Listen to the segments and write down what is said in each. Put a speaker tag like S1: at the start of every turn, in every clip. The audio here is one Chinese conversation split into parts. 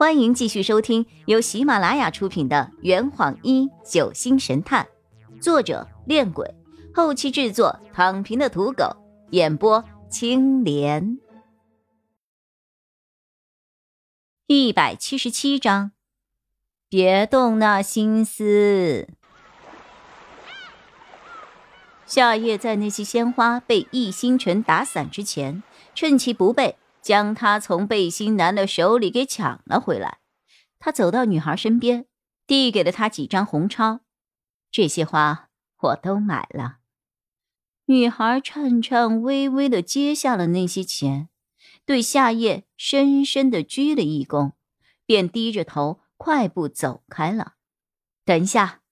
S1: 欢迎继续收听由喜马拉雅出品的《圆谎一九星神探》，作者：恋鬼，后期制作：躺平的土狗，演播：青莲。一百七十七章，别动那心思。夏夜在那些鲜花被易星辰打散之前，趁其不备。将他从背心男的手里给抢了回来。他走到女孩身边，递给了她几张红钞。这些花我都买了。女孩颤颤巍巍的接下了那些钱，对夏夜深深的鞠了一躬，便低着头快步走开了。等一下，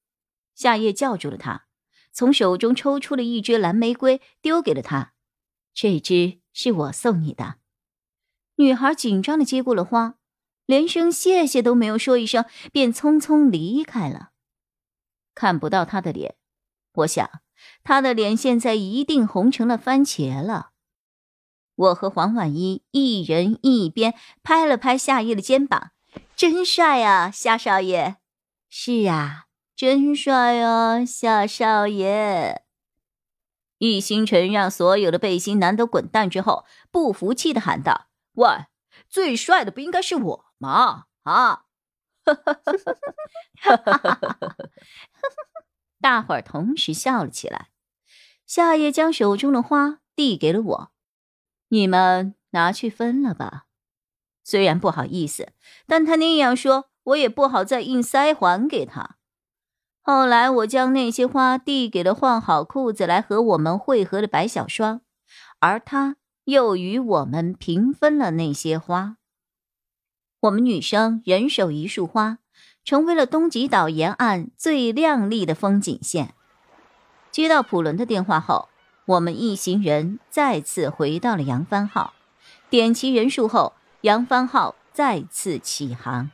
S1: 夏夜叫住了他，从手中抽出了一支蓝玫瑰，丢给了他。这支是我送你的。女孩紧张的接过了花，连声谢谢都没有说一声，便匆匆离开了。看不到她的脸，我想她的脸现在一定红成了番茄了。我和黄婉一一人一边拍了拍夏夜的肩膀，真帅啊，夏少爷！是啊，真帅啊，夏少爷！易星辰让所有的背心男都滚蛋之后，不服气的喊道。喂，最帅的不应该是我吗？啊！大伙儿同时笑了起来。夏夜将手中的花递给了我，你们拿去分了吧。虽然不好意思，但他那样说，我也不好再硬塞还给他。后来，我将那些花递给了换好裤子来和我们会合的白小霜，而他。又与我们平分了那些花。我们女生人手一束花，成为了东极岛沿岸最亮丽的风景线。接到普伦的电话后，我们一行人再次回到了扬帆号。点齐人数后，扬帆号再次起航。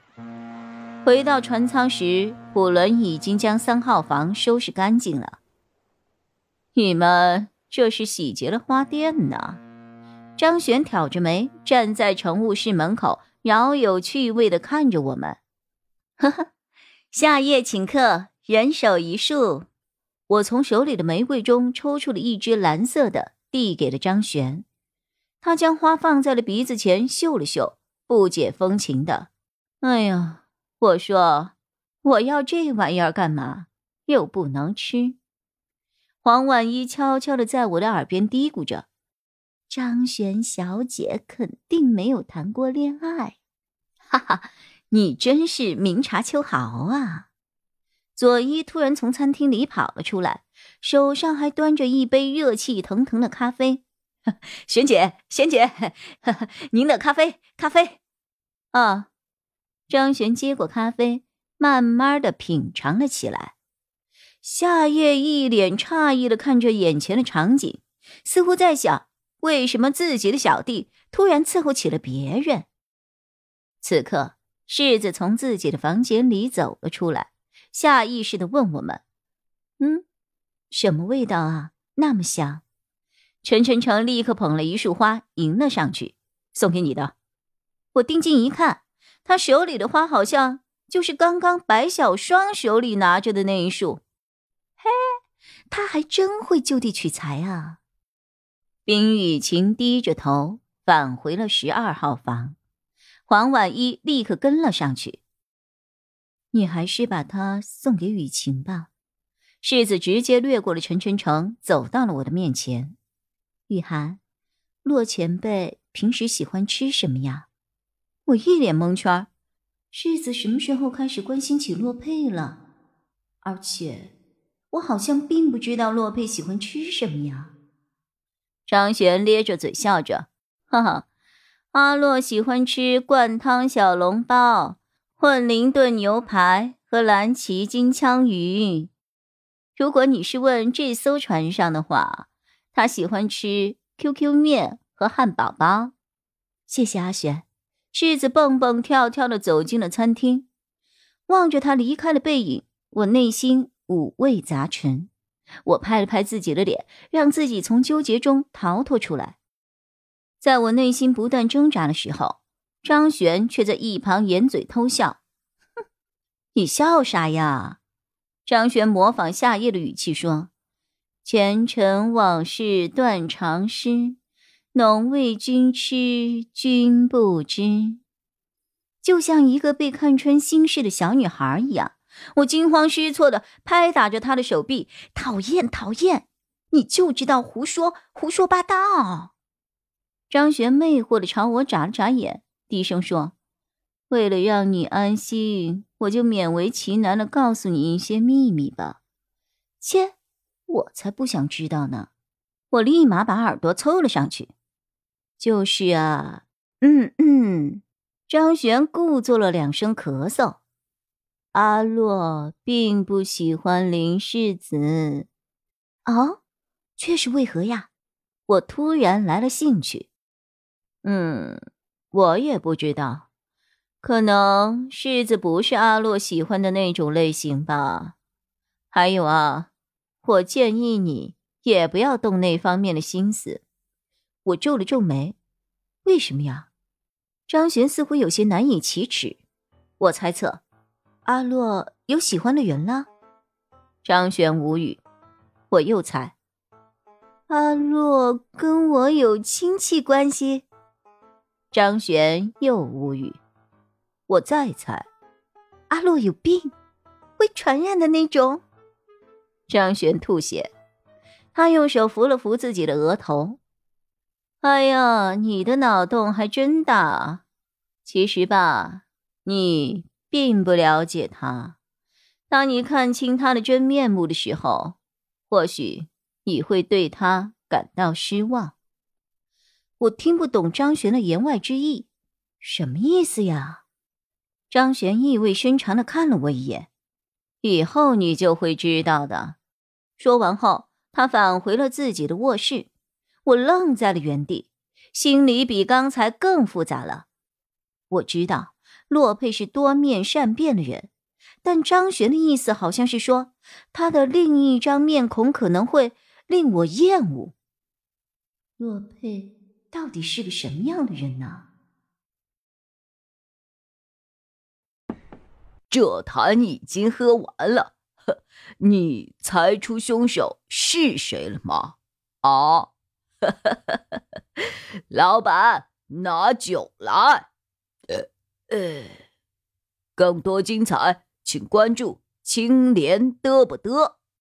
S1: 回到船舱时，普伦已经将三号房收拾干净了。你们这是洗劫了花店呢？张璇挑着眉站在乘务室门口，饶有趣味的看着我们。呵呵，夏夜请客，人手一束。我从手里的玫瑰中抽出了一支蓝色的，递给了张璇。他将花放在了鼻子前嗅了嗅，不解风情的：“哎呀，我说我要这玩意儿干嘛？又不能吃。”黄婉一悄悄的在我的耳边嘀咕着。张璇小姐肯定没有谈过恋爱，哈哈，你真是明察秋毫啊！佐伊突然从餐厅里跑了出来，手上还端着一杯热气腾腾的咖啡。璇姐，璇姐，您的咖啡，咖啡。啊！张璇接过咖啡，慢慢的品尝了起来。夏夜一脸诧异的看着眼前的场景，似乎在想。为什么自己的小弟突然伺候起了别人？此刻，世子从自己的房间里走了出来，下意识的问我们：“嗯，什么味道啊？那么香？”陈晨晨立刻捧了一束花迎了上去，送给你的。我定睛一看，他手里的花好像就是刚刚白小双手里拿着的那一束。嘿，他还真会就地取材啊！冰雨晴低着头返回了十二号房，黄婉一立刻跟了上去。你还是把它送给雨晴吧。世子直接掠过了陈晨成，走到了我的面前。雨涵，洛前辈平时喜欢吃什么呀？我一脸蒙圈。世子什么时候开始关心起洛佩了？而且，我好像并不知道洛佩喜欢吃什么呀。张璇咧着嘴笑着，哈哈，阿洛喜欢吃灌汤小笼包、混灵炖牛排和蓝鳍金枪鱼。如果你是问这艘船上的话，他喜欢吃 QQ 面和汉堡包。谢谢阿璇。世子蹦蹦跳跳的走进了餐厅，望着他离开的背影，我内心五味杂陈。我拍了拍自己的脸，让自己从纠结中逃脱出来。在我内心不断挣扎的时候，张璇却在一旁掩嘴偷笑：“哼，你笑啥呀？”张璇模仿夏夜的语气说：“前尘往事断肠诗，浓为君痴，君不知。”就像一个被看穿心事的小女孩一样，我惊慌失措的拍打着他的手臂：“讨厌，讨厌！你就知道胡说，胡说八道！”张璇魅惑的朝我眨了眨眼，低声说：“为了让你安心。”我就勉为其难的告诉你一些秘密吧，切，我才不想知道呢！我立马把耳朵凑了上去。就是啊，嗯嗯。张璇故作了两声咳嗽。阿洛并不喜欢林世子。哦，却是为何呀？我突然来了兴趣。嗯，我也不知道。可能世子不是阿洛喜欢的那种类型吧。还有啊，我建议你也不要动那方面的心思。我皱了皱眉，为什么呀？张璇似乎有些难以启齿。我猜测，阿洛有喜欢的人了。张璇无语。我又猜，阿洛跟我有亲戚关系。张璇又无语。我再猜，阿洛有病，会传染的那种。张璇吐血，他用手扶了扶自己的额头。哎呀，你的脑洞还真大。其实吧，你并不了解他。当你看清他的真面目的时候，或许你会对他感到失望。我听不懂张璇的言外之意，什么意思呀？张璇意味深长的看了我一眼，以后你就会知道的。说完后，他返回了自己的卧室。我愣在了原地，心里比刚才更复杂了。我知道洛佩是多面善变的人，但张璇的意思好像是说他的另一张面孔可能会令我厌恶。洛佩到底是个什么样的人呢？
S2: 这坛已经喝完了，你猜出凶手是谁了吗？啊，老板，拿酒来。呃呃，更多精彩，请关注青莲嘚不嘚。